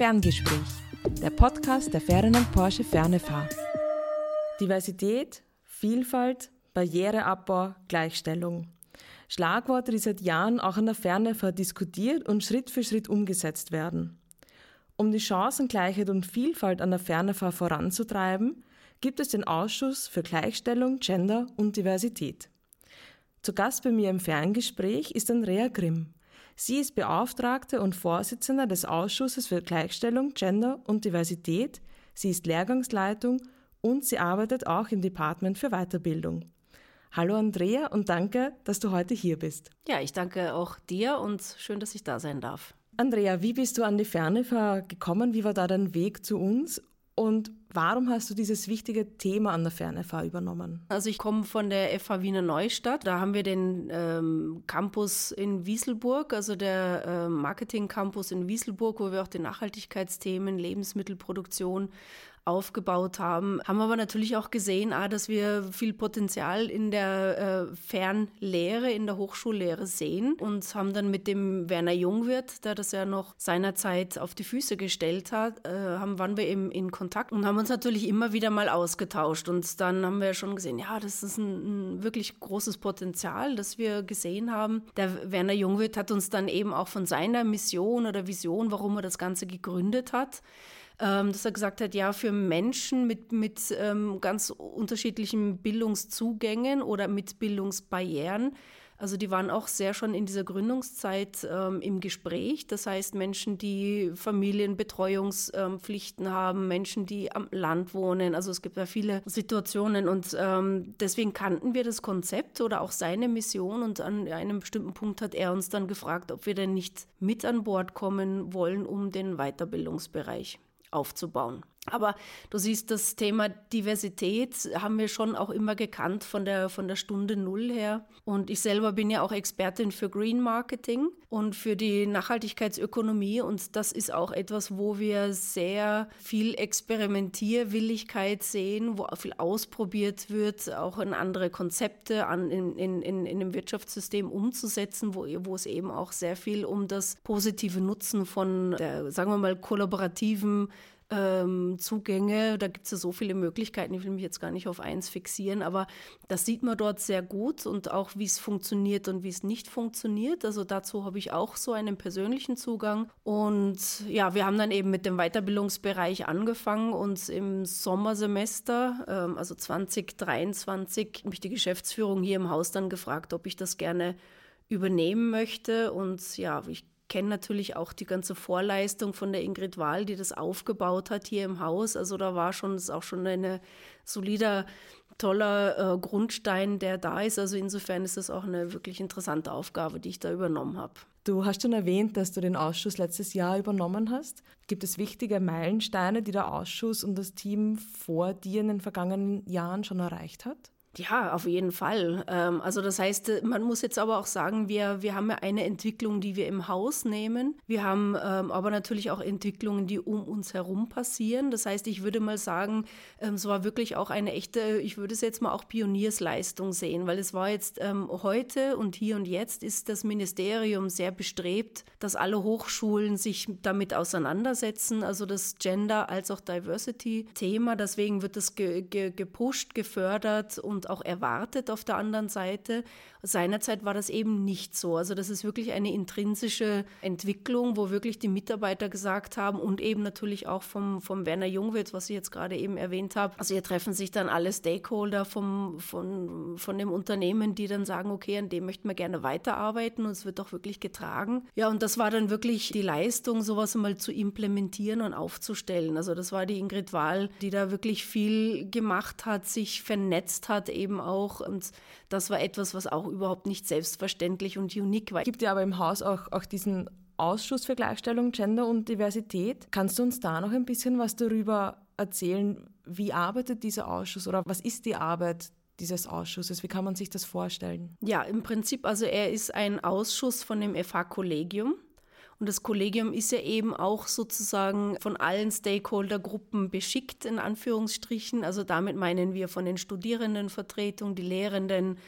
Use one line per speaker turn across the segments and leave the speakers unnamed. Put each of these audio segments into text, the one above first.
Ferngespräch, der Podcast der Ferdinand Porsche Fernefahr. Diversität, Vielfalt, Barriereabbau, Gleichstellung. Schlagworte, die seit Jahren auch an der Fernefahr diskutiert und Schritt für Schritt umgesetzt werden. Um die Chancengleichheit und Vielfalt an der Fernefahr voranzutreiben, gibt es den Ausschuss für Gleichstellung, Gender und Diversität. Zu Gast bei mir im Ferngespräch ist Andrea Grimm. Sie ist Beauftragte und Vorsitzende des Ausschusses für Gleichstellung, Gender und Diversität. Sie ist Lehrgangsleitung und sie arbeitet auch im Department für Weiterbildung. Hallo Andrea und danke, dass du heute hier bist.
Ja, ich danke auch dir und schön, dass ich da sein darf.
Andrea, wie bist du an die Ferne gekommen? Wie war da dein Weg zu uns? Und warum hast du dieses wichtige Thema an der FernFH übernommen?
Also ich komme von der FH Wiener Neustadt. Da haben wir den ähm, Campus in Wieselburg, also der äh, Marketing Campus in Wieselburg, wo wir auch die Nachhaltigkeitsthemen, Lebensmittelproduktion aufgebaut haben, haben aber natürlich auch gesehen, ah, dass wir viel Potenzial in der äh, Fernlehre, in der Hochschullehre sehen und haben dann mit dem Werner Jungwirth, der das ja noch seinerzeit auf die Füße gestellt hat, äh, haben, waren wir eben in Kontakt und haben uns natürlich immer wieder mal ausgetauscht und dann haben wir schon gesehen, ja, das ist ein, ein wirklich großes Potenzial, das wir gesehen haben. Der Werner Jungwirth hat uns dann eben auch von seiner Mission oder Vision, warum er das Ganze gegründet hat, ähm, dass er gesagt hat, ja, für Menschen mit, mit ähm, ganz unterschiedlichen Bildungszugängen oder mit Bildungsbarrieren, also die waren auch sehr schon in dieser Gründungszeit ähm, im Gespräch. Das heißt Menschen, die Familienbetreuungspflichten ähm, haben, Menschen, die am Land wohnen. Also es gibt ja viele Situationen und ähm, deswegen kannten wir das Konzept oder auch seine Mission und an einem bestimmten Punkt hat er uns dann gefragt, ob wir denn nicht mit an Bord kommen wollen, um den Weiterbildungsbereich aufzubauen. Aber du siehst, das Thema Diversität haben wir schon auch immer gekannt von der, von der Stunde Null her. Und ich selber bin ja auch Expertin für Green Marketing und für die Nachhaltigkeitsökonomie. Und das ist auch etwas, wo wir sehr viel Experimentierwilligkeit sehen, wo viel ausprobiert wird, auch in andere Konzepte an, in, in, in, in dem Wirtschaftssystem umzusetzen, wo, wo es eben auch sehr viel um das positive Nutzen von der, sagen wir mal, kollaborativen ähm, Zugänge. Da gibt es ja so viele Möglichkeiten. Ich will mich jetzt gar nicht auf eins fixieren, aber das sieht man dort sehr gut und auch, wie es funktioniert und wie es nicht funktioniert. Also dazu habe ich auch so einen persönlichen Zugang. Und ja, wir haben dann eben mit dem Weiterbildungsbereich angefangen und im Sommersemester, ähm, also 2023, mich die Geschäftsführung hier im Haus dann gefragt, ob ich das gerne übernehmen möchte. Und ja, ich kenne natürlich auch die ganze Vorleistung von der Ingrid Wahl, die das aufgebaut hat hier im Haus. Also da war schon, das ist auch schon ein solider, toller äh, Grundstein, der da ist. Also insofern ist das auch eine wirklich interessante Aufgabe, die ich da übernommen habe.
Du hast schon erwähnt, dass du den Ausschuss letztes Jahr übernommen hast. Gibt es wichtige Meilensteine, die der Ausschuss und das Team vor dir in den vergangenen Jahren schon erreicht hat?
Ja, auf jeden Fall. Ähm, also das heißt, äh, man muss jetzt aber auch sagen, wir, wir haben ja eine Entwicklung, die wir im Haus nehmen. Wir haben ähm, aber natürlich auch Entwicklungen, die um uns herum passieren. Das heißt, ich würde mal sagen, ähm, es war wirklich auch eine echte, ich würde es jetzt mal auch Pioniersleistung sehen, weil es war jetzt heute und hier und jetzt ist das Ministerium sehr bestrebt, dass alle Hochschulen sich damit auseinandersetzen, also das Gender als auch Diversity-Thema. Deswegen wird das ge, ge, gepusht, gefördert und und auch erwartet auf der anderen Seite. Seinerzeit war das eben nicht so. Also das ist wirklich eine intrinsische Entwicklung, wo wirklich die Mitarbeiter gesagt haben und eben natürlich auch vom, vom Werner Jungwitz, was ich jetzt gerade eben erwähnt habe. Also hier treffen sich dann alle Stakeholder vom, von, von dem Unternehmen, die dann sagen, okay, an dem möchten wir gerne weiterarbeiten und es wird auch wirklich getragen. Ja, und das war dann wirklich die Leistung, sowas mal zu implementieren und aufzustellen. Also das war die Ingrid Wahl, die da wirklich viel gemacht hat, sich vernetzt hat eben auch. Und das war etwas, was auch überhaupt nicht selbstverständlich und unique war.
Es gibt ja aber im Haus auch, auch diesen Ausschuss für Gleichstellung, Gender und Diversität. Kannst du uns da noch ein bisschen was darüber erzählen? Wie arbeitet dieser Ausschuss oder was ist die Arbeit dieses Ausschusses? Wie kann man sich das vorstellen?
Ja, im Prinzip, also er ist ein Ausschuss von dem FH-Kollegium. Und das Kollegium ist ja eben auch sozusagen von allen Stakeholdergruppen beschickt, in Anführungsstrichen. Also damit meinen wir von den Studierendenvertretungen, die Lehrenden,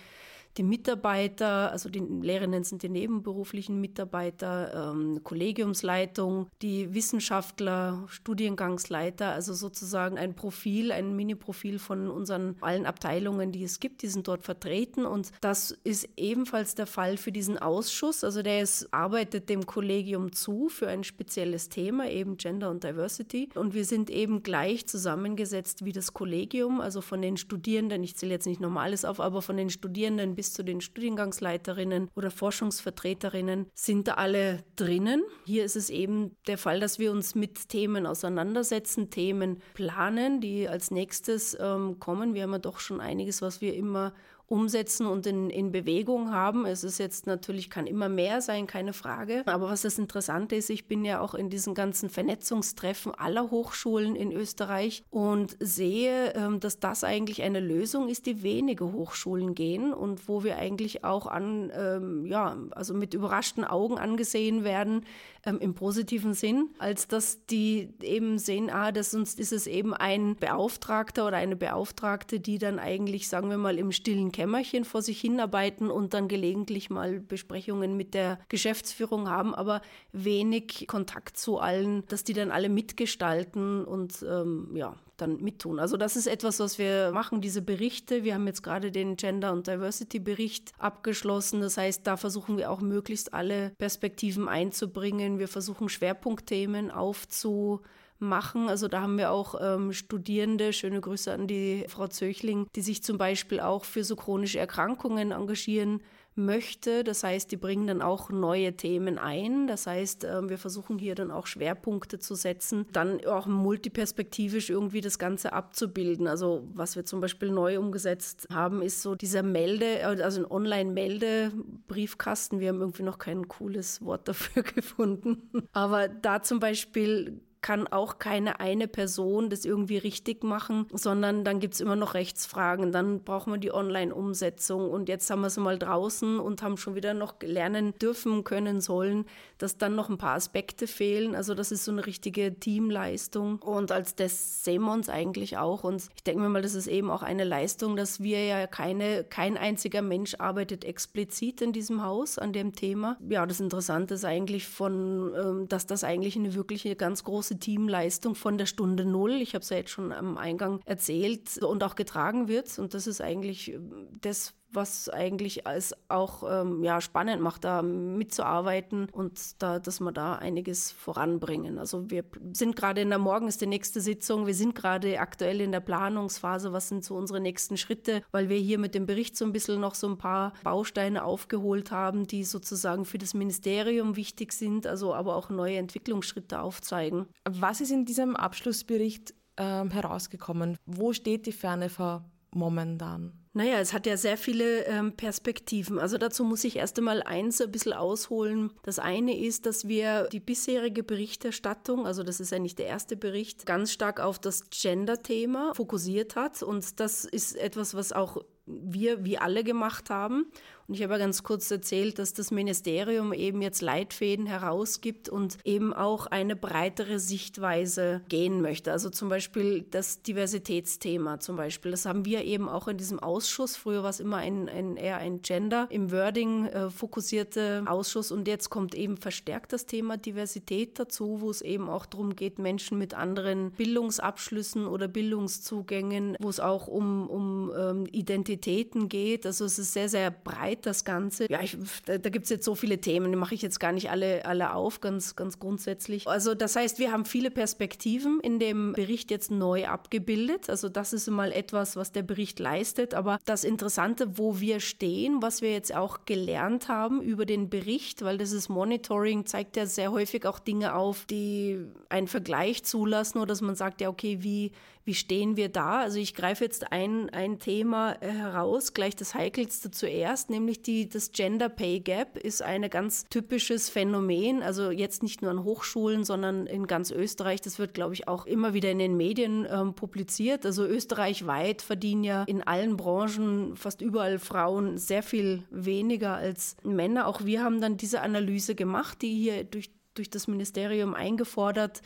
die Mitarbeiter, also die Lehrerinnen sind die nebenberuflichen Mitarbeiter, ähm, Kollegiumsleitung, die Wissenschaftler, Studiengangsleiter, also sozusagen ein Profil, ein Mini-Profil von unseren allen Abteilungen, die es gibt, die sind dort vertreten. Und das ist ebenfalls der Fall für diesen Ausschuss, also der ist, arbeitet dem Kollegium zu für ein spezielles Thema, eben Gender und Diversity. Und wir sind eben gleich zusammengesetzt wie das Kollegium, also von den Studierenden, ich zähle jetzt nicht Normales auf, aber von den Studierenden bis zu den Studiengangsleiterinnen oder Forschungsvertreterinnen sind da alle drinnen. Hier ist es eben der Fall, dass wir uns mit Themen auseinandersetzen, Themen planen, die als nächstes ähm, kommen. Wir haben ja doch schon einiges, was wir immer umsetzen und in, in Bewegung haben. Es ist jetzt natürlich, kann immer mehr sein, keine Frage. Aber was das Interessante ist, ich bin ja auch in diesen ganzen Vernetzungstreffen aller Hochschulen in Österreich und sehe, ähm, dass das eigentlich eine Lösung ist, die wenige Hochschulen gehen und wo wir eigentlich auch an, ähm, ja, also mit überraschten Augen angesehen werden, ähm, im positiven Sinn, als dass die eben sehen, ah, das sonst ist es eben ein Beauftragter oder eine Beauftragte, die dann eigentlich, sagen wir mal, im stillen Kämmerchen vor sich hinarbeiten und dann gelegentlich mal Besprechungen mit der Geschäftsführung haben, aber wenig Kontakt zu allen, dass die dann alle mitgestalten und ähm, ja, dann mittun. Also das ist etwas, was wir machen, diese Berichte. Wir haben jetzt gerade den Gender- und Diversity-Bericht abgeschlossen. Das heißt, da versuchen wir auch möglichst alle Perspektiven einzubringen. Wir versuchen Schwerpunktthemen aufzumachen. Also da haben wir auch ähm, Studierende, schöne Grüße an die Frau Zöchling, die sich zum Beispiel auch für so chronische Erkrankungen engagieren möchte. Das heißt, die bringen dann auch neue Themen ein. Das heißt, ähm, wir versuchen hier dann auch Schwerpunkte zu setzen, dann auch multiperspektivisch irgendwie das Ganze abzubilden. Also was wir zum Beispiel neu umgesetzt haben, ist so dieser Melde, also ein Online-Melde-Briefkasten. Wir haben irgendwie noch kein cooles Wort dafür gefunden. Aber da zum Beispiel kann auch keine eine Person das irgendwie richtig machen, sondern dann gibt es immer noch Rechtsfragen. Dann brauchen wir die Online-Umsetzung. Und jetzt haben wir es mal draußen und haben schon wieder noch lernen dürfen, können, sollen, dass dann noch ein paar Aspekte fehlen. Also das ist so eine richtige Teamleistung. Und als das sehen wir uns eigentlich auch. Und ich denke mir mal, das ist eben auch eine Leistung, dass wir ja keine, kein einziger Mensch arbeitet explizit in diesem Haus an dem Thema. Ja, das Interessante ist eigentlich von, ähm, dass das eigentlich eine wirkliche ganz große große Teamleistung von der Stunde Null. Ich habe es ja jetzt schon am Eingang erzählt und auch getragen wird. Und das ist eigentlich das, was eigentlich als auch ähm, ja, spannend macht, da mitzuarbeiten und da, dass wir da einiges voranbringen. Also wir sind gerade in der Morgen ist die nächste Sitzung, wir sind gerade aktuell in der Planungsphase, was sind so unsere nächsten Schritte, weil wir hier mit dem Bericht so ein bisschen noch so ein paar Bausteine aufgeholt haben, die sozusagen für das Ministerium wichtig sind, also aber auch neue Entwicklungsschritte aufzeigen.
Was ist in diesem Abschlussbericht ähm, herausgekommen? Wo steht die Ferne vor momentan?
Naja, es hat ja sehr viele ähm, Perspektiven. Also dazu muss ich erst einmal eins ein bisschen ausholen. Das eine ist, dass wir die bisherige Berichterstattung, also das ist nicht der erste Bericht, ganz stark auf das Gender-Thema fokussiert hat. Und das ist etwas, was auch wir wie alle gemacht haben. Und ich habe ja ganz kurz erzählt, dass das Ministerium eben jetzt Leitfäden herausgibt und eben auch eine breitere Sichtweise gehen möchte. Also zum Beispiel das Diversitätsthema zum Beispiel. Das haben wir eben auch in diesem Ausschuss. Früher war es immer ein, ein eher ein Gender im Wording äh, fokussierte Ausschuss und jetzt kommt eben verstärkt das Thema Diversität dazu, wo es eben auch darum geht, Menschen mit anderen Bildungsabschlüssen oder Bildungszugängen, wo es auch um, um ähm, Identitäten geht. Also es ist sehr, sehr breit breit das Ganze. Ja, ich, da, da gibt es jetzt so viele Themen, die mache ich jetzt gar nicht alle, alle auf, ganz, ganz grundsätzlich. Also das heißt, wir haben viele Perspektiven in dem Bericht jetzt neu abgebildet. Also das ist mal etwas, was der Bericht leistet. Aber das Interessante, wo wir stehen, was wir jetzt auch gelernt haben über den Bericht, weil das ist Monitoring, zeigt ja sehr häufig auch Dinge auf, die einen Vergleich zulassen oder dass man sagt, ja, okay, wie, wie stehen wir da? Also ich greife jetzt ein, ein Thema äh, heraus, gleich das Heikelste zuerst, nämlich die, das Gender Pay Gap ist ein ganz typisches Phänomen, also jetzt nicht nur an Hochschulen, sondern in ganz Österreich. Das wird, glaube ich, auch immer wieder in den Medien ähm, publiziert. Also österreichweit verdienen ja in allen Branchen fast überall Frauen sehr viel weniger als Männer. Auch wir haben dann diese Analyse gemacht, die hier durch, durch das Ministerium eingefordert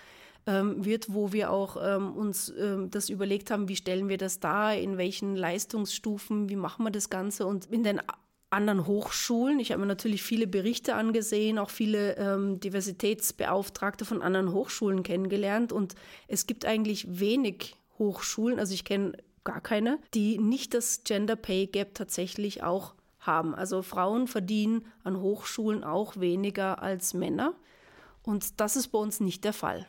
ähm, wird, wo wir auch ähm, uns ähm, das überlegt haben, wie stellen wir das dar, in welchen Leistungsstufen, wie machen wir das Ganze. Und in den anderen Hochschulen. Ich habe mir natürlich viele Berichte angesehen, auch viele ähm, Diversitätsbeauftragte von anderen Hochschulen kennengelernt. Und es gibt eigentlich wenig Hochschulen, also ich kenne gar keine, die nicht das Gender Pay Gap tatsächlich auch haben. Also Frauen verdienen an Hochschulen auch weniger als Männer. Und das ist bei uns nicht der Fall.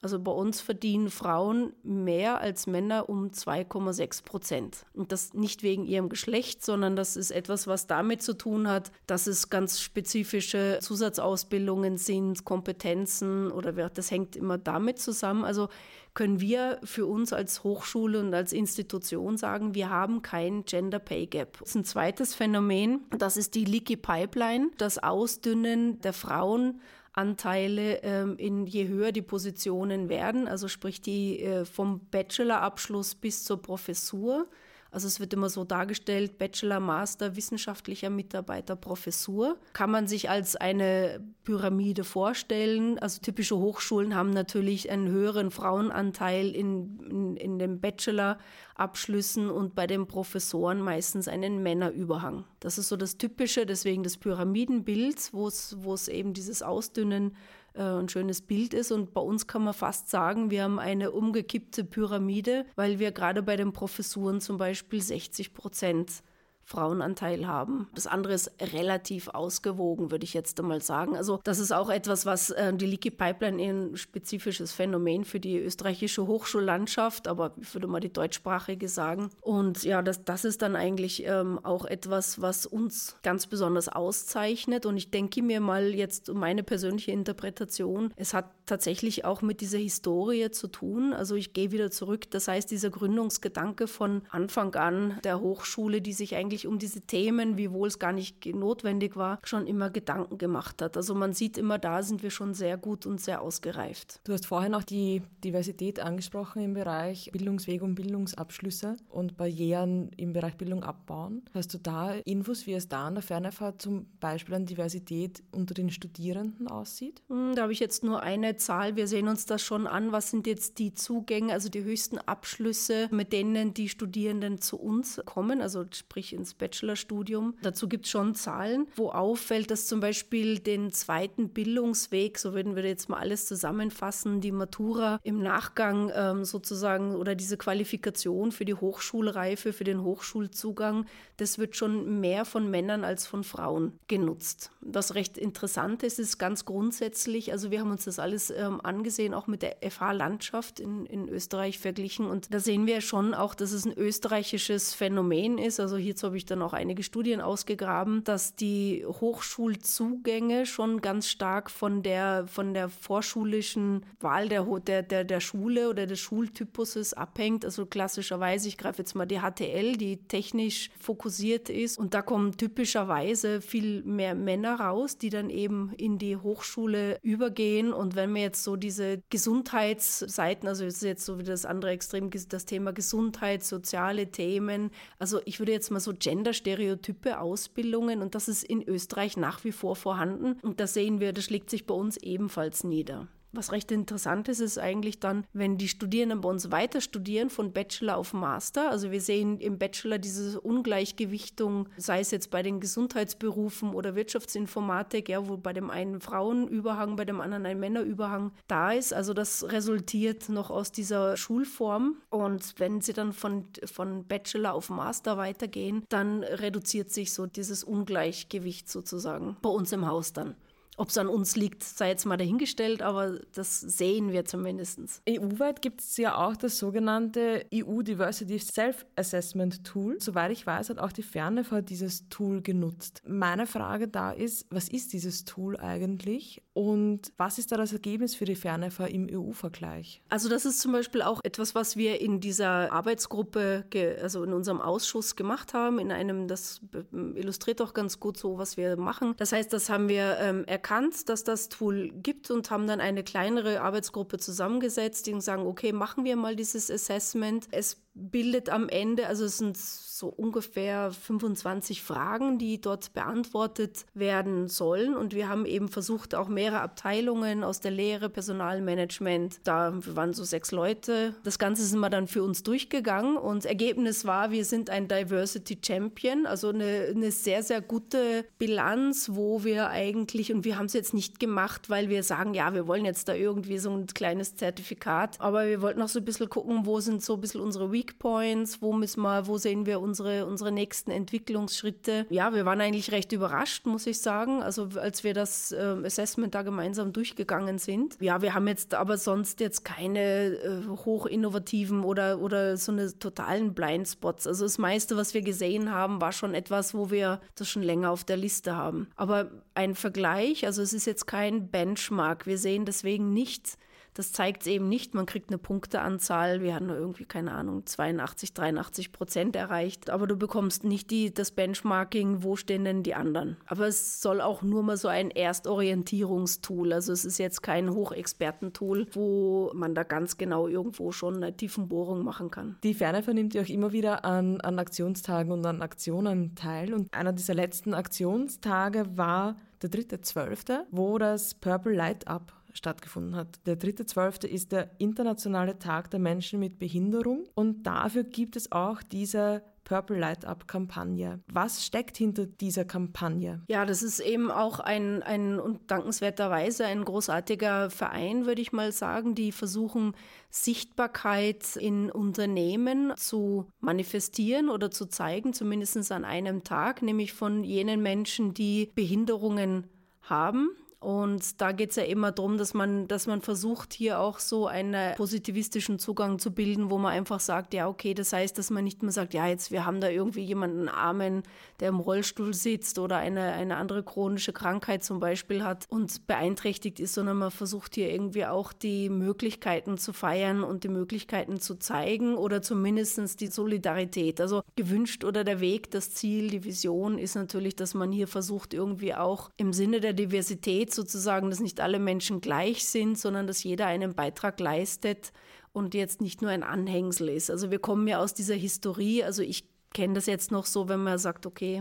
Also bei uns verdienen Frauen mehr als Männer um 2,6 Prozent. Und das nicht wegen ihrem Geschlecht, sondern das ist etwas, was damit zu tun hat, dass es ganz spezifische Zusatzausbildungen sind, Kompetenzen oder das hängt immer damit zusammen. Also können wir für uns als Hochschule und als Institution sagen, wir haben kein Gender Pay Gap. Das ist ein zweites Phänomen, das ist die Leaky Pipeline, das Ausdünnen der Frauen Anteile, ähm, in je höher die Positionen werden, also sprich die äh, vom Bachelorabschluss bis zur Professur. Also es wird immer so dargestellt, Bachelor, Master, wissenschaftlicher Mitarbeiter, Professur. Kann man sich als eine Pyramide vorstellen. Also typische Hochschulen haben natürlich einen höheren Frauenanteil in, in, in den Bachelor-Abschlüssen und bei den Professoren meistens einen Männerüberhang. Das ist so das Typische, deswegen des Pyramidenbilds, wo es eben dieses Ausdünnen ein schönes Bild ist. Und bei uns kann man fast sagen, wir haben eine umgekippte Pyramide, weil wir gerade bei den Professuren zum Beispiel 60 Prozent Frauenanteil haben. Das andere ist relativ ausgewogen, würde ich jetzt einmal sagen. Also das ist auch etwas, was äh, die Leaky Pipeline ein spezifisches Phänomen für die österreichische Hochschullandschaft, aber ich würde mal die deutschsprachige sagen. Und ja, das, das ist dann eigentlich ähm, auch etwas, was uns ganz besonders auszeichnet. Und ich denke mir mal jetzt meine persönliche Interpretation, es hat tatsächlich auch mit dieser Historie zu tun. Also ich gehe wieder zurück. Das heißt, dieser Gründungsgedanke von Anfang an der Hochschule, die sich eigentlich um diese Themen, wiewohl es gar nicht notwendig war, schon immer Gedanken gemacht hat. Also man sieht immer, da sind wir schon sehr gut und sehr ausgereift.
Du hast vorhin auch die Diversität angesprochen im Bereich Bildungsweg und Bildungsabschlüsse und Barrieren im Bereich Bildung abbauen. Hast du da Infos, wie es da an der Fernfahrt zum Beispiel an Diversität unter den Studierenden aussieht?
Hm, da habe ich jetzt nur eine Zahl. Wir sehen uns das schon an. Was sind jetzt die Zugänge, also die höchsten Abschlüsse, mit denen die Studierenden zu uns kommen, also sprich ins Bachelorstudium. Dazu gibt es schon Zahlen, wo auffällt, dass zum Beispiel den zweiten Bildungsweg, so würden wir jetzt mal alles zusammenfassen, die Matura im Nachgang ähm, sozusagen oder diese Qualifikation für die Hochschulreife, für den Hochschulzugang, das wird schon mehr von Männern als von Frauen genutzt. Was recht interessant ist, ist ganz grundsätzlich, also wir haben uns das alles ähm, angesehen, auch mit der FH-Landschaft in, in Österreich verglichen. Und da sehen wir schon auch, dass es ein österreichisches Phänomen ist. Also hierzu habe ich dann auch einige Studien ausgegraben, dass die Hochschulzugänge schon ganz stark von der, von der vorschulischen Wahl der, der, der, der Schule oder des Schultypuses abhängt. Also klassischerweise, ich greife jetzt mal die HTL, die technisch fokussiert ist. Und da kommen typischerweise viel mehr Männer raus, die dann eben in die Hochschule übergehen. Und wenn wir jetzt so diese Gesundheitsseiten, also es ist jetzt so wie das andere Extrem, das Thema Gesundheit, soziale Themen, also ich würde jetzt mal so Gender-Stereotype Ausbildungen und das ist in Österreich nach wie vor vorhanden. Und da sehen wir, das schlägt sich bei uns ebenfalls nieder. Was recht interessant ist, ist eigentlich dann, wenn die Studierenden bei uns weiter studieren, von Bachelor auf Master. Also wir sehen im Bachelor diese Ungleichgewichtung, sei es jetzt bei den Gesundheitsberufen oder Wirtschaftsinformatik, ja, wo bei dem einen Frauenüberhang, bei dem anderen ein Männerüberhang da ist. Also das resultiert noch aus dieser Schulform. Und wenn sie dann von, von Bachelor auf Master weitergehen, dann reduziert sich so dieses Ungleichgewicht sozusagen bei uns im Haus dann. Ob es an uns liegt, sei jetzt mal dahingestellt, aber das sehen wir zumindest.
EU-weit gibt es ja auch das sogenannte EU Diversity Self-Assessment Tool. Soweit ich weiß, hat auch die Fernef dieses Tool genutzt. Meine Frage da ist, was ist dieses Tool eigentlich und was ist da das Ergebnis für die Fernef im EU-Vergleich?
Also das ist zum Beispiel auch etwas, was wir in dieser Arbeitsgruppe, also in unserem Ausschuss gemacht haben, in einem, das illustriert auch ganz gut so, was wir machen. Das heißt, das haben wir ähm, erkannt, erkannt, dass das Tool gibt und haben dann eine kleinere Arbeitsgruppe zusammengesetzt, die sagen, okay, machen wir mal dieses Assessment. Es bildet am Ende, also es sind so ungefähr 25 Fragen, die dort beantwortet werden sollen. Und wir haben eben versucht, auch mehrere Abteilungen aus der Lehre, Personalmanagement, da waren so sechs Leute. Das Ganze sind wir dann für uns durchgegangen und Ergebnis war, wir sind ein Diversity Champion, also eine, eine sehr, sehr gute Bilanz, wo wir eigentlich, und wir haben es jetzt nicht gemacht, weil wir sagen, ja, wir wollen jetzt da irgendwie so ein kleines Zertifikat, aber wir wollten auch so ein bisschen gucken, wo sind so ein bisschen unsere Weak Points, wo müssen wir, wo sehen wir unsere, unsere nächsten Entwicklungsschritte. Ja, wir waren eigentlich recht überrascht, muss ich sagen, also als wir das äh, Assessment da gemeinsam durchgegangen sind. Ja, wir haben jetzt aber sonst jetzt keine äh, hochinnovativen oder, oder so eine totalen Blindspots. Also das meiste, was wir gesehen haben, war schon etwas, wo wir das schon länger auf der Liste haben. Aber ein Vergleich, also es ist jetzt kein Benchmark. Wir sehen deswegen nichts, das zeigt es eben nicht. Man kriegt eine Punkteanzahl. Wir hatten irgendwie, keine Ahnung, 82, 83 Prozent erreicht. Aber du bekommst nicht die, das Benchmarking, wo stehen denn die anderen. Aber es soll auch nur mal so ein Erstorientierungstool. Also es ist jetzt kein Hochexpertentool, wo man da ganz genau irgendwo schon eine Tiefenbohrung machen kann.
Die Ferne vernimmt ja auch immer wieder an, an Aktionstagen und an Aktionen teil. Und einer dieser letzten Aktionstage war der 3.12., wo das Purple Light Up stattgefunden hat. Der 3.12. ist der internationale Tag der Menschen mit Behinderung und dafür gibt es auch diese Purple Light Up Kampagne. Was steckt hinter dieser Kampagne?
Ja, das ist eben auch ein, ein und dankenswerterweise ein großartiger Verein, würde ich mal sagen, die versuchen, Sichtbarkeit in Unternehmen zu manifestieren oder zu zeigen, zumindest an einem Tag, nämlich von jenen Menschen, die Behinderungen haben und da geht es ja immer darum, dass man, dass man versucht, hier auch so einen positivistischen Zugang zu bilden, wo man einfach sagt, ja, okay, das heißt, dass man nicht mehr sagt, ja, jetzt, wir haben da irgendwie jemanden Armen, der im Rollstuhl sitzt oder eine, eine andere chronische Krankheit zum Beispiel hat und beeinträchtigt ist, sondern man versucht hier irgendwie auch die Möglichkeiten zu feiern und die Möglichkeiten zu zeigen oder zumindest die Solidarität. Also gewünscht oder der Weg, das Ziel, die Vision ist natürlich, dass man hier versucht, irgendwie auch im Sinne der Diversität geht sozusagen, dass nicht alle Menschen gleich sind, sondern dass jeder einen Beitrag leistet und jetzt nicht nur ein Anhängsel ist. Also wir kommen ja aus dieser Historie, also ich kenne das jetzt noch so, wenn man sagt, okay,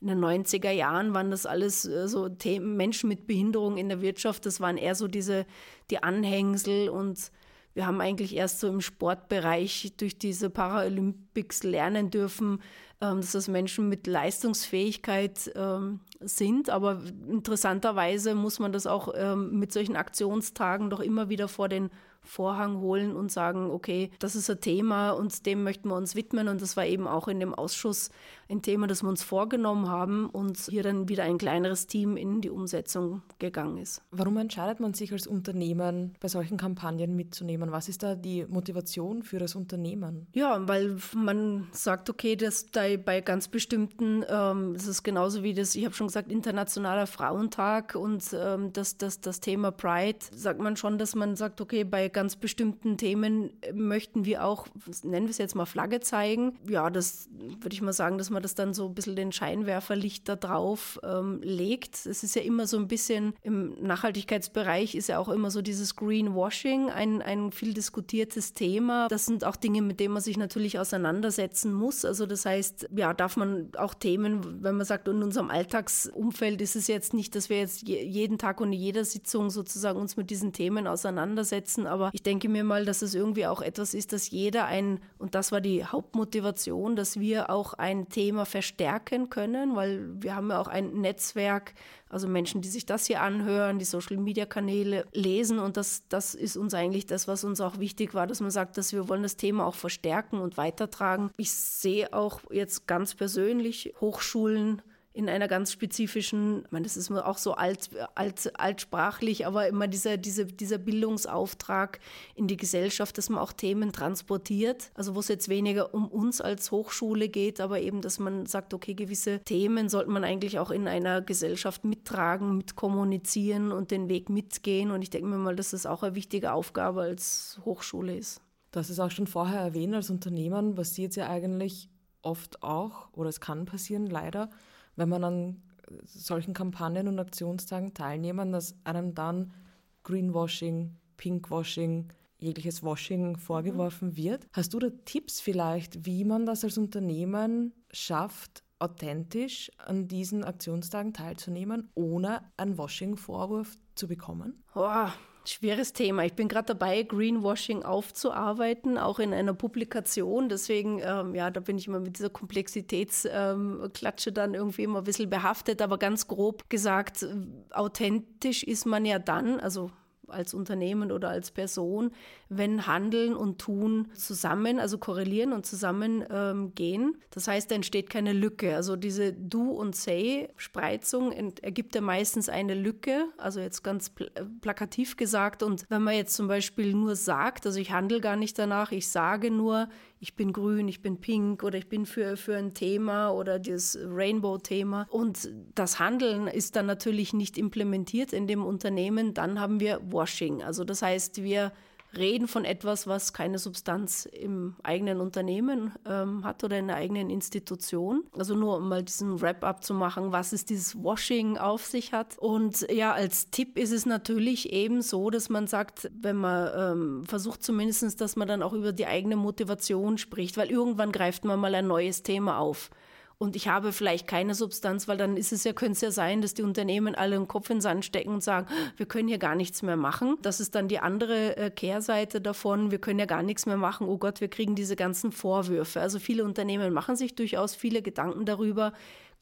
in den 90er Jahren waren das alles äh, so Themen, Menschen mit Behinderung in der Wirtschaft, das waren eher so diese, die Anhängsel und wir haben eigentlich erst so im Sportbereich durch diese Paralympics lernen dürfen, dass das Menschen mit Leistungsfähigkeit ähm, sind. Aber interessanterweise muss man das auch ähm, mit solchen Aktionstagen doch immer wieder vor den Vorhang holen und sagen, okay, das ist ein Thema und dem möchten wir uns widmen. Und das war eben auch in dem Ausschuss ein Thema, das wir uns vorgenommen haben und hier dann wieder ein kleineres Team in die Umsetzung gegangen ist.
Warum entscheidet man sich als Unternehmen, bei solchen Kampagnen mitzunehmen? Was ist da die Motivation für das Unternehmen?
Ja, weil man sagt, okay, dass da bei ganz bestimmten, ähm, das ist genauso wie das, ich habe schon gesagt, Internationaler Frauentag und ähm, das, das, das Thema Pride, sagt man schon, dass man sagt, okay, bei ganz bestimmten Themen möchten wir auch, nennen wir es jetzt mal Flagge zeigen. Ja, das würde ich mal sagen, dass man das dann so ein bisschen den Scheinwerferlicht da drauf ähm, legt. Es ist ja immer so ein bisschen im Nachhaltigkeitsbereich ist ja auch immer so dieses Greenwashing, ein, ein viel diskutiertes Thema. Das sind auch Dinge, mit denen man sich natürlich auseinandersetzen muss. Also das heißt, ja, darf man auch Themen, wenn man sagt, in unserem Alltagsumfeld ist es jetzt nicht, dass wir jetzt jeden Tag und in jeder Sitzung sozusagen uns mit diesen Themen auseinandersetzen, aber ich denke mir mal, dass es irgendwie auch etwas ist, dass jeder ein, und das war die Hauptmotivation, dass wir auch ein Thema verstärken können, weil wir haben ja auch ein Netzwerk, also Menschen, die sich das hier anhören, die Social-Media-Kanäle lesen und das, das ist uns eigentlich das, was uns auch wichtig war, dass man sagt, dass wir wollen das Thema auch verstärken und weitertragen. Ich sehe auch jetzt ganz persönlich Hochschulen, in einer ganz spezifischen, ich meine, das ist auch so alt, alt, altsprachlich, aber immer dieser, diese, dieser Bildungsauftrag in die Gesellschaft, dass man auch Themen transportiert. Also wo es jetzt weniger um uns als Hochschule geht, aber eben, dass man sagt, okay, gewisse Themen sollte man eigentlich auch in einer Gesellschaft mittragen, mitkommunizieren und den Weg mitgehen. Und ich denke mir mal, dass das auch eine wichtige Aufgabe als Hochschule ist.
Das ist auch schon vorher erwähnt, als Unternehmen passiert ja eigentlich oft auch, oder es kann passieren, leider, wenn man an solchen Kampagnen und Aktionstagen teilnehmen, dass einem dann Greenwashing, Pinkwashing, jegliches Washing vorgeworfen mhm. wird. Hast du da Tipps vielleicht, wie man das als Unternehmen schafft, authentisch an diesen Aktionstagen teilzunehmen, ohne einen Washing-Vorwurf zu bekommen?
Oh, Schweres Thema. Ich bin gerade dabei, Greenwashing aufzuarbeiten, auch in einer Publikation. Deswegen, ähm, ja, da bin ich immer mit dieser Komplexitätsklatsche ähm, dann irgendwie immer ein bisschen behaftet. Aber ganz grob gesagt, authentisch ist man ja dann, also als Unternehmen oder als Person, wenn Handeln und Tun zusammen, also korrelieren und zusammen ähm, gehen. Das heißt, da entsteht keine Lücke. Also diese Do- und Say-Spreizung ergibt ja meistens eine Lücke, also jetzt ganz pl äh, plakativ gesagt. Und wenn man jetzt zum Beispiel nur sagt, also ich handle gar nicht danach, ich sage nur, ich bin grün, ich bin pink oder ich bin für, für ein Thema oder das Rainbow-Thema. Und das Handeln ist dann natürlich nicht implementiert in dem Unternehmen, dann haben wir Washing. Also das heißt, wir reden von etwas, was keine Substanz im eigenen Unternehmen ähm, hat oder in der eigenen Institution. Also nur um mal diesen Wrap-up zu machen, was es dieses Washing auf sich hat. Und ja, als Tipp ist es natürlich eben so, dass man sagt, wenn man ähm, versucht zumindest, dass man dann auch über die eigene Motivation spricht, weil irgendwann greift man mal ein neues Thema auf und ich habe vielleicht keine Substanz, weil dann ist es ja, könnte es ja sein, dass die Unternehmen alle den Kopf in den Sand stecken und sagen, wir können hier gar nichts mehr machen. Das ist dann die andere äh, Kehrseite davon, wir können ja gar nichts mehr machen, oh Gott, wir kriegen diese ganzen Vorwürfe. Also viele Unternehmen machen sich durchaus viele Gedanken darüber,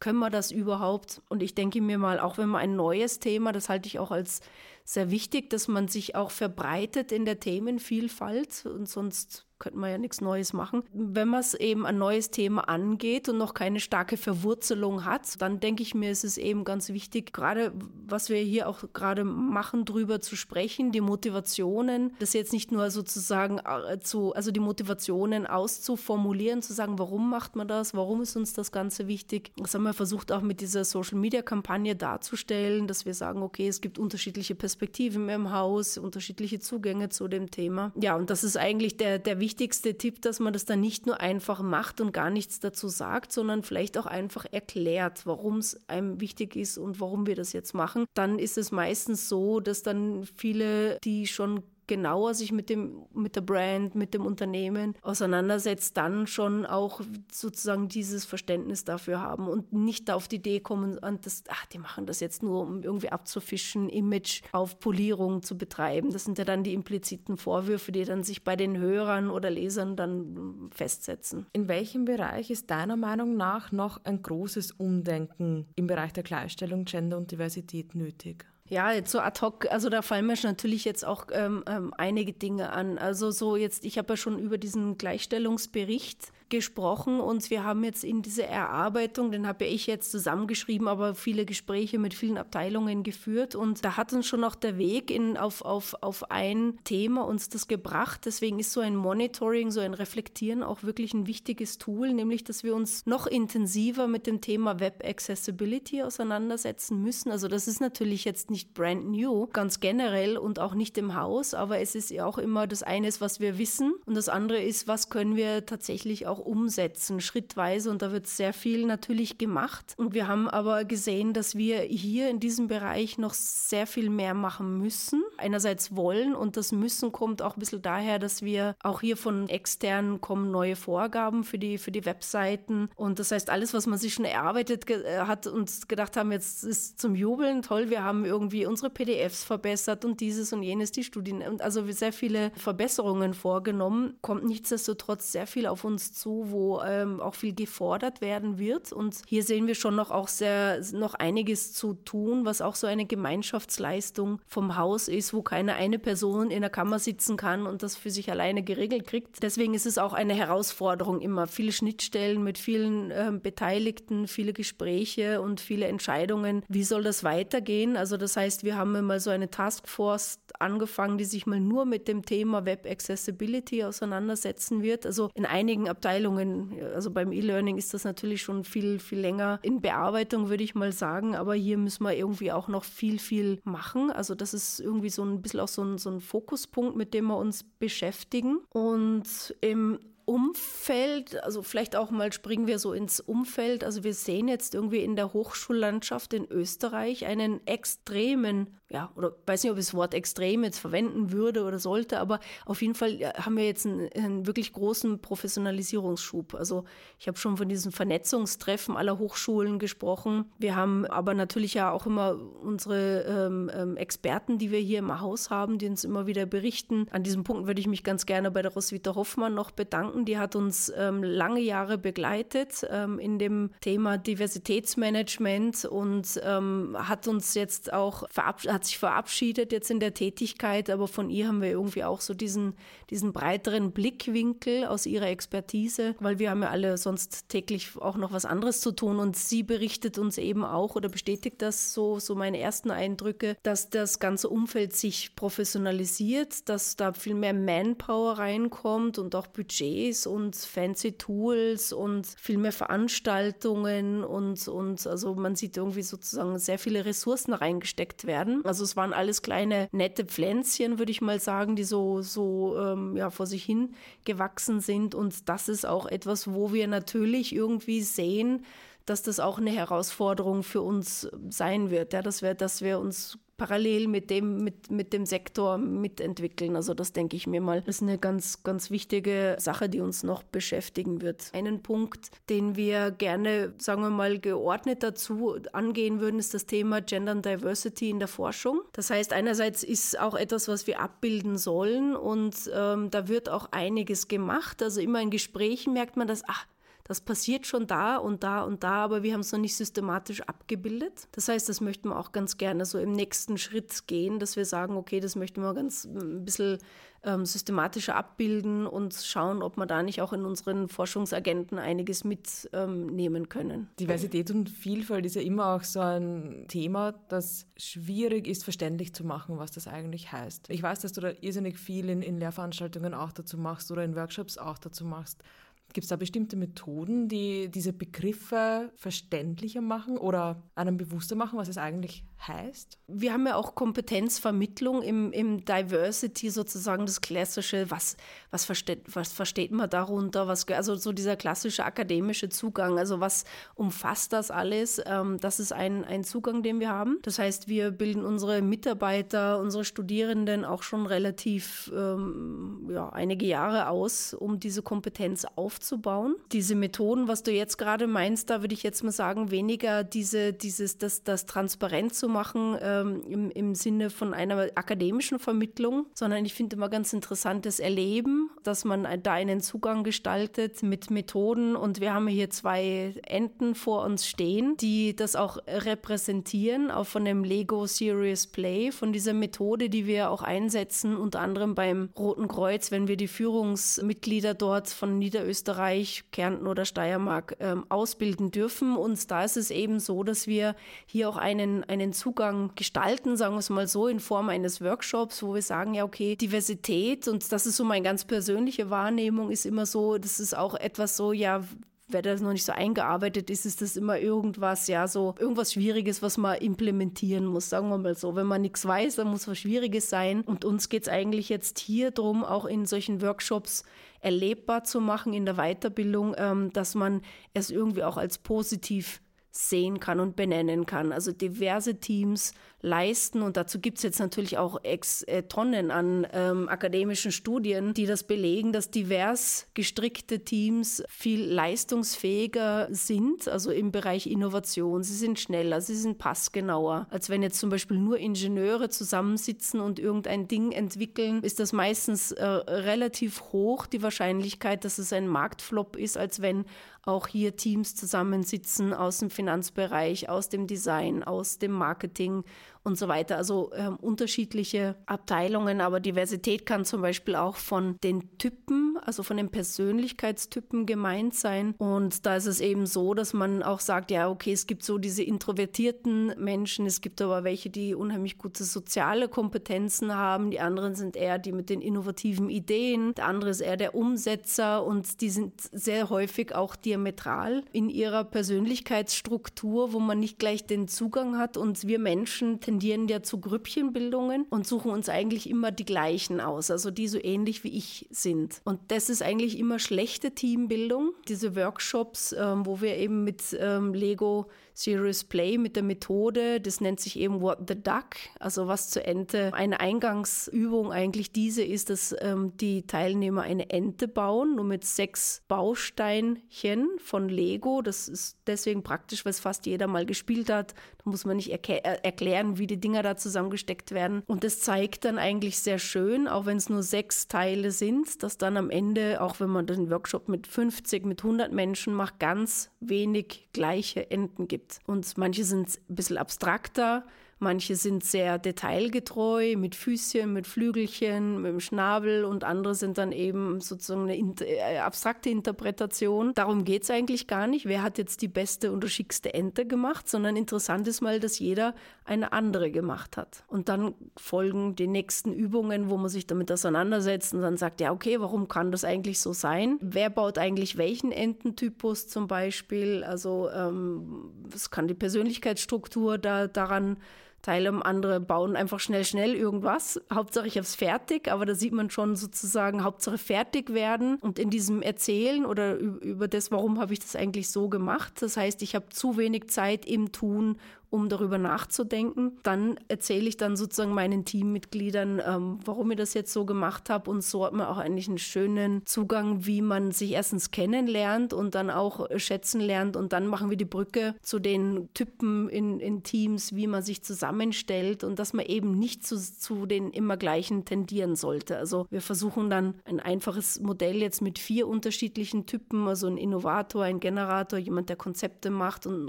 können wir das überhaupt? Und ich denke mir mal, auch wenn man ein neues Thema, das halte ich auch als sehr wichtig, dass man sich auch verbreitet in der Themenvielfalt und sonst könnte man ja nichts Neues machen. Wenn man es eben ein neues Thema angeht und noch keine starke Verwurzelung hat, dann denke ich mir, ist es eben ganz wichtig, gerade was wir hier auch gerade machen, drüber zu sprechen, die Motivationen, das jetzt nicht nur sozusagen äh, zu, also die Motivationen auszuformulieren, zu sagen, warum macht man das, warum ist uns das Ganze wichtig. Das haben wir versucht auch mit dieser Social Media Kampagne darzustellen, dass wir sagen, okay, es gibt unterschiedliche Perspektiven im Haus, unterschiedliche Zugänge zu dem Thema. Ja, und das ist eigentlich der, der wichtigste wichtigste Tipp, dass man das dann nicht nur einfach macht und gar nichts dazu sagt, sondern vielleicht auch einfach erklärt, warum es einem wichtig ist und warum wir das jetzt machen. Dann ist es meistens so, dass dann viele, die schon genauer sich mit dem, mit der Brand, mit dem Unternehmen auseinandersetzt, dann schon auch sozusagen dieses Verständnis dafür haben und nicht auf die Idee kommen, das, ach, die machen das jetzt nur, um irgendwie abzufischen, Image auf Polierung zu betreiben. Das sind ja dann die impliziten Vorwürfe, die dann sich bei den Hörern oder Lesern dann festsetzen.
In welchem Bereich ist deiner Meinung nach noch ein großes Umdenken im Bereich der Gleichstellung, Gender und Diversität nötig?
Ja, jetzt so ad hoc, also da fallen mir natürlich jetzt auch ähm, ähm, einige Dinge an. Also so jetzt, ich habe ja schon über diesen Gleichstellungsbericht gesprochen und wir haben jetzt in diese Erarbeitung, den habe ich jetzt zusammengeschrieben, aber viele Gespräche mit vielen Abteilungen geführt und da hat uns schon auch der Weg in, auf, auf, auf ein Thema uns das gebracht. Deswegen ist so ein Monitoring, so ein Reflektieren auch wirklich ein wichtiges Tool, nämlich dass wir uns noch intensiver mit dem Thema Web Accessibility auseinandersetzen müssen. Also das ist natürlich jetzt nicht brand new, ganz generell und auch nicht im Haus, aber es ist ja auch immer das eine ist, was wir wissen und das andere ist, was können wir tatsächlich auch umsetzen, schrittweise. Und da wird sehr viel natürlich gemacht. Und wir haben aber gesehen, dass wir hier in diesem Bereich noch sehr viel mehr machen müssen. Einerseits wollen und das Müssen kommt auch ein bisschen daher, dass wir auch hier von externen kommen neue Vorgaben für die, für die Webseiten. Und das heißt, alles, was man sich schon erarbeitet äh, hat und gedacht haben, jetzt ist zum Jubeln toll, wir haben irgendwie unsere PDFs verbessert und dieses und jenes, die Studien und also sehr viele Verbesserungen vorgenommen, kommt nichtsdestotrotz sehr viel auf uns zu wo ähm, auch viel gefordert werden wird. Und hier sehen wir schon noch auch sehr noch einiges zu tun, was auch so eine Gemeinschaftsleistung vom Haus ist, wo keine eine Person in der Kammer sitzen kann und das für sich alleine geregelt kriegt. Deswegen ist es auch eine Herausforderung immer. Viele Schnittstellen mit vielen äh, Beteiligten, viele Gespräche und viele Entscheidungen. Wie soll das weitergehen? Also das heißt, wir haben mal so eine Taskforce angefangen, die sich mal nur mit dem Thema Web Accessibility auseinandersetzen wird. Also in einigen Abteilungen Entwicklungen. Also beim E-Learning ist das natürlich schon viel, viel länger in Bearbeitung, würde ich mal sagen. Aber hier müssen wir irgendwie auch noch viel, viel machen. Also das ist irgendwie so ein bisschen auch so ein, so ein Fokuspunkt, mit dem wir uns beschäftigen. Und im Umfeld, also vielleicht auch mal springen wir so ins Umfeld. Also wir sehen jetzt irgendwie in der Hochschullandschaft in Österreich einen extremen ja, oder weiß nicht, ob ich das Wort extrem jetzt verwenden würde oder sollte, aber auf jeden Fall haben wir jetzt einen, einen wirklich großen Professionalisierungsschub. Also ich habe schon von diesen Vernetzungstreffen aller Hochschulen gesprochen. Wir haben aber natürlich ja auch immer unsere ähm, ähm, Experten, die wir hier im Haus haben, die uns immer wieder berichten. An diesem Punkt würde ich mich ganz gerne bei der Roswitha Hoffmann noch bedanken. Die hat uns ähm, lange Jahre begleitet ähm, in dem Thema Diversitätsmanagement und ähm, hat uns jetzt auch verabschiedet hat sich verabschiedet jetzt in der Tätigkeit, aber von ihr haben wir irgendwie auch so diesen, diesen breiteren Blickwinkel aus ihrer Expertise, weil wir haben ja alle sonst täglich auch noch was anderes zu tun und sie berichtet uns eben auch oder bestätigt das so, so meine ersten Eindrücke, dass das ganze Umfeld sich professionalisiert, dass da viel mehr Manpower reinkommt und auch Budgets und fancy Tools und viel mehr Veranstaltungen und, und also man sieht irgendwie sozusagen sehr viele Ressourcen reingesteckt werden. Also es waren alles kleine nette Pflänzchen, würde ich mal sagen, die so, so ähm, ja, vor sich hin gewachsen sind. Und das ist auch etwas, wo wir natürlich irgendwie sehen, dass das auch eine Herausforderung für uns sein wird. Ja, dass wir, dass wir uns parallel mit dem, mit, mit dem Sektor mitentwickeln. Also das denke ich mir mal, das ist eine ganz, ganz wichtige Sache, die uns noch beschäftigen wird. Einen Punkt, den wir gerne, sagen wir mal, geordnet dazu angehen würden, ist das Thema Gender Diversity in der Forschung. Das heißt, einerseits ist auch etwas, was wir abbilden sollen und ähm, da wird auch einiges gemacht. Also immer in Gesprächen merkt man, dass, ach, das passiert schon da und da und da, aber wir haben es noch nicht systematisch abgebildet. Das heißt, das möchten wir auch ganz gerne so im nächsten Schritt gehen, dass wir sagen, okay, das möchten wir ganz ein bisschen ähm, systematischer abbilden und schauen, ob wir da nicht auch in unseren Forschungsagenten einiges mitnehmen ähm, können.
Diversität und Vielfalt ist ja immer auch so ein Thema, das schwierig ist, verständlich zu machen, was das eigentlich heißt. Ich weiß, dass du da irrsinnig viel in, in Lehrveranstaltungen auch dazu machst oder in Workshops auch dazu machst. Gibt es da bestimmte Methoden, die diese Begriffe verständlicher machen oder einem bewusster machen, was es eigentlich heißt?
Wir haben ja auch Kompetenzvermittlung im, im Diversity sozusagen das klassische, was, was, versteht, was versteht man darunter, was, also so dieser klassische akademische Zugang, also was umfasst das alles? Ähm, das ist ein, ein Zugang, den wir haben. Das heißt, wir bilden unsere Mitarbeiter, unsere Studierenden auch schon relativ ähm, ja, einige Jahre aus, um diese Kompetenz aufzubauen. Diese Methoden, was du jetzt gerade meinst, da würde ich jetzt mal sagen, weniger diese, dieses, das, das transparent zu machen ähm, im, im Sinne von einer akademischen Vermittlung, sondern ich finde immer ganz interessantes Erleben, dass man da einen Zugang gestaltet mit Methoden und wir haben hier zwei Enten vor uns stehen, die das auch repräsentieren, auch von dem Lego Serious Play, von dieser Methode, die wir auch einsetzen, unter anderem beim Roten Kreuz, wenn wir die Führungsmitglieder dort von Niederösterreich, Kärnten oder Steiermark ähm, ausbilden dürfen. Und da ist es eben so, dass wir hier auch einen, einen Zugang gestalten, sagen wir es mal so, in Form eines Workshops, wo wir sagen, ja, okay, Diversität, und das ist so meine ganz persönliche Wahrnehmung, ist immer so, das ist auch etwas so, ja, wer das noch nicht so eingearbeitet ist, ist das immer irgendwas, ja, so irgendwas Schwieriges, was man implementieren muss, sagen wir mal so. Wenn man nichts weiß, dann muss was Schwieriges sein. Und uns geht es eigentlich jetzt hier darum, auch in solchen Workshops erlebbar zu machen in der Weiterbildung, ähm, dass man es irgendwie auch als positiv sehen kann und benennen kann. Also diverse Teams leisten und dazu gibt es jetzt natürlich auch ex äh, Tonnen an ähm, akademischen Studien, die das belegen, dass divers gestrickte Teams viel leistungsfähiger sind, also im Bereich Innovation. Sie sind schneller, sie sind passgenauer, als wenn jetzt zum Beispiel nur Ingenieure zusammensitzen und irgendein Ding entwickeln, ist das meistens äh, relativ hoch, die Wahrscheinlichkeit, dass es ein Marktflop ist, als wenn auch hier Teams zusammensitzen aus dem Finanzbereich, aus dem Design, aus dem Marketing und so weiter. Also äh, unterschiedliche Abteilungen, aber Diversität kann zum Beispiel auch von den Typen, also von den Persönlichkeitstypen gemeint sein. Und da ist es eben so, dass man auch sagt, ja, okay, es gibt so diese introvertierten Menschen, es gibt aber welche, die unheimlich gute soziale Kompetenzen haben, die anderen sind eher die mit den innovativen Ideen, der andere ist eher der Umsetzer und die sind sehr häufig auch diametral in ihrer Persönlichkeitsstruktur, wo man nicht gleich den Zugang hat und wir Menschen tendieren ja zu Grüppchenbildungen und suchen uns eigentlich immer die gleichen aus, also die so ähnlich wie ich sind. Und das ist eigentlich immer schlechte Teambildung. Diese Workshops, ähm, wo wir eben mit ähm, Lego Serious Play mit der Methode, das nennt sich eben What the Duck, also was zur Ente. Eine Eingangsübung eigentlich diese ist, dass ähm, die Teilnehmer eine Ente bauen, nur mit sechs Bausteinchen von Lego. Das ist deswegen praktisch, weil es fast jeder mal gespielt hat. Da muss man nicht erk erklären, wie die Dinger da zusammengesteckt werden. Und das zeigt dann eigentlich sehr schön, auch wenn es nur sechs Teile sind, dass dann am Ende, auch wenn man den Workshop mit 50, mit 100 Menschen macht, ganz wenig gleiche Enten gibt gibt. Und manche sind ein bisschen abstrakter, Manche sind sehr detailgetreu mit Füßchen, mit Flügelchen, mit dem Schnabel und andere sind dann eben sozusagen eine äh, abstrakte Interpretation. Darum geht es eigentlich gar nicht. Wer hat jetzt die beste oder schickste Ente gemacht, sondern interessant ist mal, dass jeder eine andere gemacht hat. Und dann folgen die nächsten Übungen, wo man sich damit auseinandersetzt und dann sagt, ja, okay, warum kann das eigentlich so sein? Wer baut eigentlich welchen Ententypus zum Beispiel? Also ähm, was kann die Persönlichkeitsstruktur da daran Teile, andere bauen einfach schnell, schnell irgendwas. Hauptsache ich habe es fertig, aber da sieht man schon sozusagen Hauptsache fertig werden und in diesem Erzählen oder über das, warum habe ich das eigentlich so gemacht. Das heißt, ich habe zu wenig Zeit im Tun, um darüber nachzudenken. Dann erzähle ich dann sozusagen meinen Teammitgliedern, ähm, warum ich das jetzt so gemacht habe. Und so hat man auch eigentlich einen schönen Zugang, wie man sich erstens kennenlernt und dann auch schätzen lernt. Und dann machen wir die Brücke zu den Typen in, in Teams, wie man sich zusammenstellt und dass man eben nicht zu, zu den immer gleichen tendieren sollte. Also wir versuchen dann ein einfaches Modell jetzt mit vier unterschiedlichen Typen, also ein Innovator, ein Generator, jemand, der Konzepte macht und ein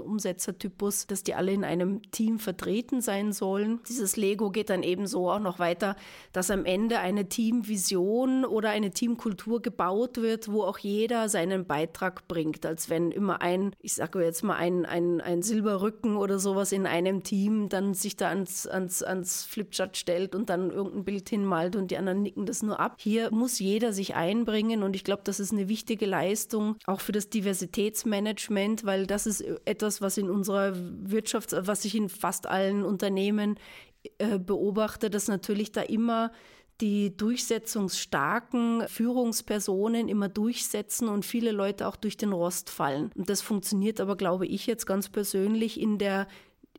Umsetzertypus, dass die alle in einem Team vertreten sein sollen. Dieses Lego geht dann ebenso auch noch weiter, dass am Ende eine Teamvision oder eine Teamkultur gebaut wird, wo auch jeder seinen Beitrag bringt, als wenn immer ein, ich sage jetzt mal, ein, ein, ein Silberrücken oder sowas in einem Team dann sich da ans, ans, ans Flipchart stellt und dann irgendein Bild hinmalt und die anderen nicken das nur ab. Hier muss jeder sich einbringen und ich glaube, das ist eine wichtige Leistung, auch für das Diversitätsmanagement, weil das ist etwas, was in unserer Wirtschaft was ich in fast allen Unternehmen äh, beobachte, dass natürlich da immer die durchsetzungsstarken Führungspersonen immer durchsetzen und viele Leute auch durch den Rost fallen. Und das funktioniert aber, glaube ich, jetzt ganz persönlich in der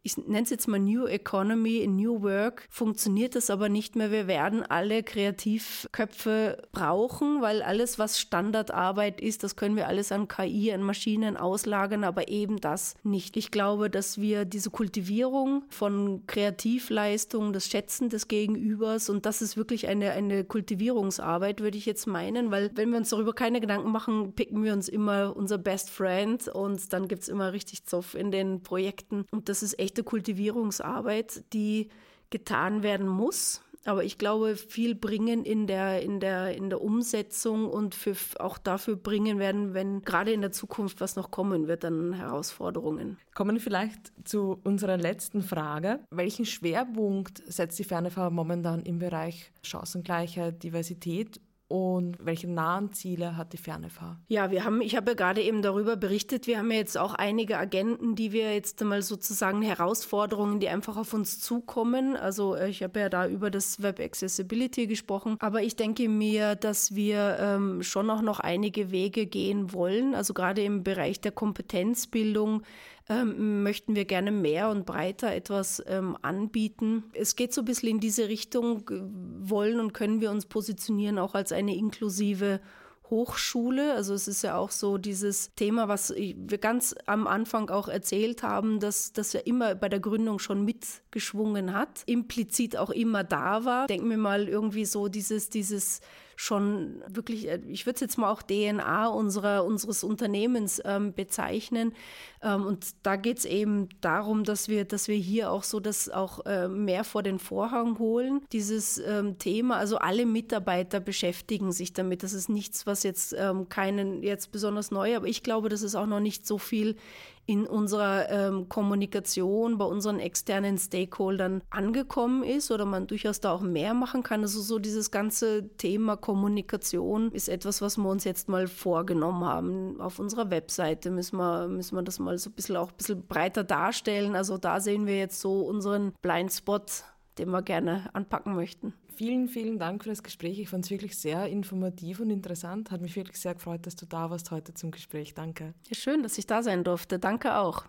ich nenne es jetzt mal New Economy, New Work, funktioniert das aber nicht mehr. Wir werden alle Kreativköpfe brauchen, weil alles, was Standardarbeit ist, das können wir alles an KI, an Maschinen auslagern, aber eben das nicht. Ich glaube, dass wir diese Kultivierung von Kreativleistung, das Schätzen des Gegenübers und das ist wirklich eine, eine Kultivierungsarbeit, würde ich jetzt meinen, weil wenn wir uns darüber keine Gedanken machen, picken wir uns immer unser Best Friend und dann gibt es immer richtig Zoff in den Projekten und das ist echt echte Kultivierungsarbeit, die getan werden muss. Aber ich glaube, viel bringen in der, in der, in der Umsetzung und für, auch dafür bringen werden, wenn gerade in der Zukunft was noch kommen wird an Herausforderungen.
Kommen wir vielleicht zu unserer letzten Frage. Welchen Schwerpunkt setzt die Fernefahrt momentan im Bereich Chancengleichheit, Diversität und welche nahen Ziele hat die Fernefahr?
Ja, wir haben, ich habe ja gerade eben darüber berichtet, wir haben ja jetzt auch einige Agenten, die wir jetzt mal sozusagen Herausforderungen, die einfach auf uns zukommen. Also äh, ich habe ja da über das Web Accessibility gesprochen, aber ich denke mir, dass wir ähm, schon auch noch einige Wege gehen wollen. Also gerade im Bereich der Kompetenzbildung ähm, möchten wir gerne mehr und breiter etwas ähm, anbieten. Es geht so ein bisschen in diese Richtung, wollen und können wir uns positionieren auch als eine inklusive Hochschule. Also es ist ja auch so dieses Thema, was wir ganz am Anfang auch erzählt haben, dass das ja immer bei der Gründung schon mitgeschwungen hat, implizit auch immer da war. Denken wir mal irgendwie so dieses, dieses schon wirklich, äh, ich würde es jetzt mal auch DNA unserer, unseres Unternehmens ähm, bezeichnen. Ähm, und da geht es eben darum, dass wir, dass wir hier auch so das auch äh, mehr vor den Vorhang holen, dieses ähm, Thema. Also alle Mitarbeiter beschäftigen sich damit. Das ist nichts, was jetzt ähm, keinen jetzt besonders neu, aber ich glaube, das ist auch noch nicht so viel in unserer ähm, Kommunikation bei unseren externen Stakeholdern angekommen ist oder man durchaus da auch mehr machen kann. Also so dieses ganze Thema Kommunikation ist etwas, was wir uns jetzt mal vorgenommen haben. Auf unserer Webseite müssen wir, müssen wir das mal so ein bisschen auch ein bisschen breiter darstellen. Also da sehen wir jetzt so unseren Blindspot den wir gerne anpacken möchten.
Vielen, vielen Dank für das Gespräch. Ich fand es wirklich sehr informativ und interessant. Hat mich wirklich sehr gefreut, dass du da warst heute zum Gespräch. Danke.
Ja, schön, dass ich da sein durfte. Danke auch.